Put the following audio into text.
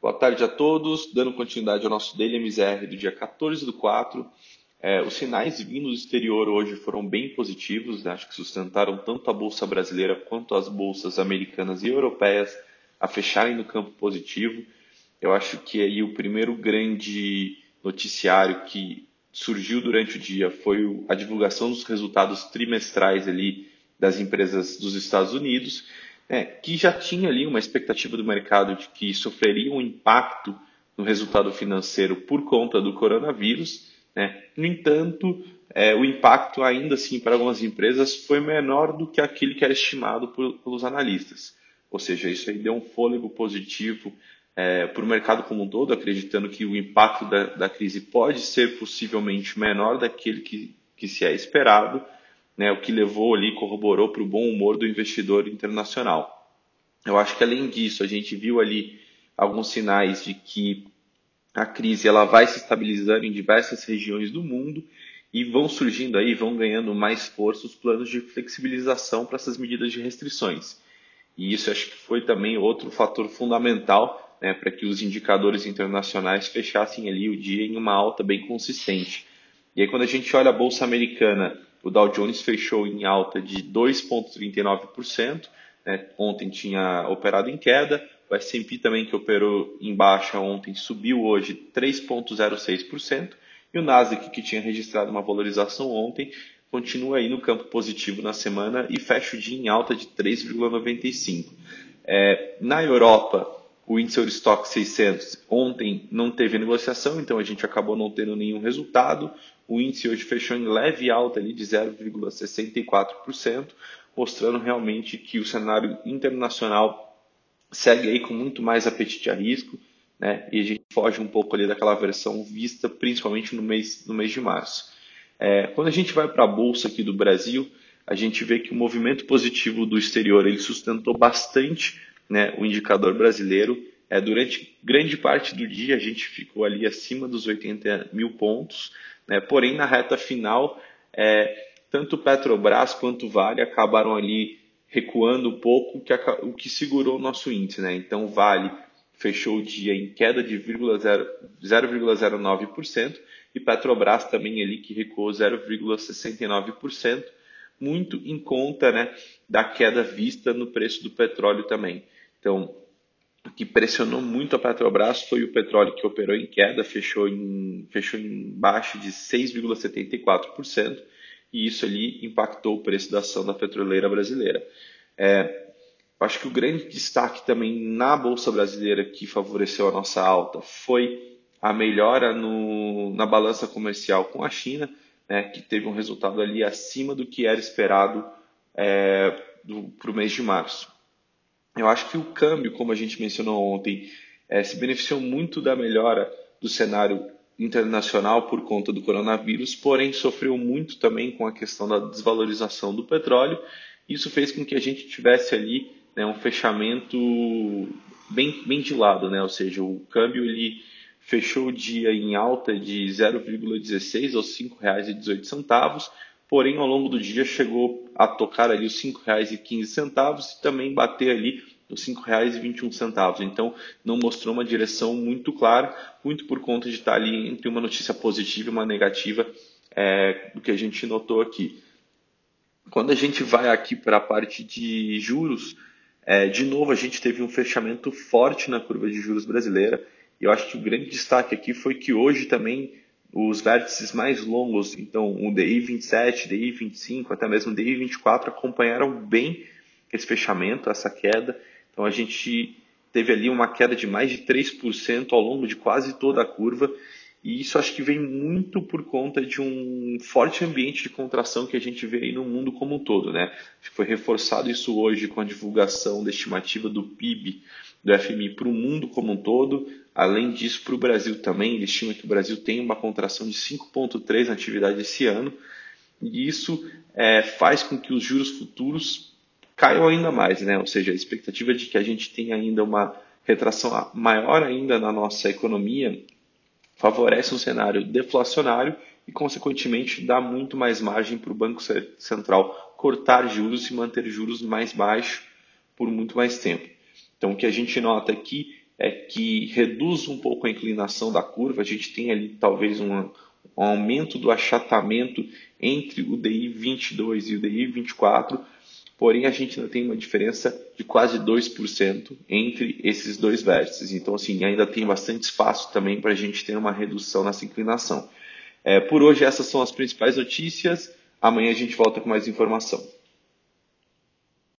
Boa tarde a todos. Dando continuidade ao nosso Daily MZR do dia 14 do 4. É, os sinais vindos do exterior hoje foram bem positivos, né? acho que sustentaram tanto a Bolsa brasileira quanto as bolsas americanas e europeias a fecharem no campo positivo. Eu acho que aí o primeiro grande noticiário que surgiu durante o dia foi a divulgação dos resultados trimestrais ali das empresas dos Estados Unidos é, que já tinha ali uma expectativa do mercado de que sofreria um impacto no resultado financeiro por conta do coronavírus. Né? No entanto, é, o impacto ainda assim para algumas empresas foi menor do que aquele que era estimado por, pelos analistas. Ou seja, isso aí deu um fôlego positivo é, para o mercado como um todo, acreditando que o impacto da, da crise pode ser possivelmente menor daquele que, que se é esperado né, o que levou ali, corroborou para o bom humor do investidor internacional. Eu acho que além disso, a gente viu ali alguns sinais de que a crise ela vai se estabilizando em diversas regiões do mundo e vão surgindo aí, vão ganhando mais força os planos de flexibilização para essas medidas de restrições. E isso acho que foi também outro fator fundamental né, para que os indicadores internacionais fechassem ali o dia em uma alta bem consistente. E aí quando a gente olha a bolsa americana o Dow Jones fechou em alta de 2,39%. Né? Ontem tinha operado em queda. O S&P também, que operou em baixa ontem, subiu hoje 3,06%. E o Nasdaq, que tinha registrado uma valorização ontem, continua aí no campo positivo na semana e fecha o dia em alta de 3,95%. É, na Europa, o índice Eurostock 600 ontem não teve negociação, então a gente acabou não tendo nenhum resultado. O índice hoje fechou em leve alta ali de 0,64%, mostrando realmente que o cenário internacional segue aí com muito mais apetite a risco, né? E a gente foge um pouco ali daquela versão vista principalmente no mês, no mês de março. É, quando a gente vai para a bolsa aqui do Brasil, a gente vê que o movimento positivo do exterior ele sustentou bastante né, o indicador brasileiro. É, durante grande parte do dia a gente ficou ali acima dos 80 mil pontos. Né? Porém, na reta final, é, tanto Petrobras quanto Vale acabaram ali recuando um pouco, que, o que segurou o nosso índice. Né? Então, Vale fechou o dia em queda de 0,09% e Petrobras também ali que recuou 0,69%, muito em conta né, da queda vista no preço do petróleo também. Então, o que pressionou muito a Petrobras foi o petróleo que operou em queda, fechou em, fechou em baixo de 6,74%, e isso ali impactou o preço da ação da petroleira brasileira. É, acho que o grande destaque também na Bolsa Brasileira que favoreceu a nossa alta foi a melhora no, na balança comercial com a China, né, que teve um resultado ali acima do que era esperado é, para o mês de março. Eu acho que o câmbio, como a gente mencionou ontem, é, se beneficiou muito da melhora do cenário internacional por conta do coronavírus, porém sofreu muito também com a questão da desvalorização do petróleo. Isso fez com que a gente tivesse ali né, um fechamento bem, bem de lado, né? ou seja, o câmbio ele fechou o dia em alta de 0,16 aos R$ 5,18, porém ao longo do dia chegou a tocar ali os R$ 5,15 e também bater ali os R$ 5,21. Então não mostrou uma direção muito clara, muito por conta de estar ali entre uma notícia positiva e uma negativa é, do que a gente notou aqui. Quando a gente vai aqui para a parte de juros, é, de novo a gente teve um fechamento forte na curva de juros brasileira. E eu acho que o grande destaque aqui foi que hoje também os vértices mais longos, então o DI 27, DI 25, até mesmo o DI 24 acompanharam bem esse fechamento, essa queda. Então a gente teve ali uma queda de mais de 3% ao longo de quase toda a curva. E isso acho que vem muito por conta de um forte ambiente de contração que a gente vê aí no mundo como um todo, né? Foi reforçado isso hoje com a divulgação da estimativa do PIB do FMI para o mundo como um todo, Além disso, para o Brasil também, ele estima que o Brasil tem uma contração de 5,3% na atividade esse ano, e isso é, faz com que os juros futuros caiam ainda mais, né? ou seja, a expectativa de que a gente tenha ainda uma retração maior ainda na nossa economia favorece um cenário deflacionário e, consequentemente, dá muito mais margem para o Banco Central cortar juros e manter juros mais baixos por muito mais tempo. Então, o que a gente nota aqui é que reduz um pouco a inclinação da curva. A gente tem ali talvez um, um aumento do achatamento entre o DI 22 e o DI 24, porém a gente ainda tem uma diferença de quase 2% entre esses dois vértices. Então, assim, ainda tem bastante espaço também para a gente ter uma redução nessa inclinação. É, por hoje, essas são as principais notícias. Amanhã a gente volta com mais informação.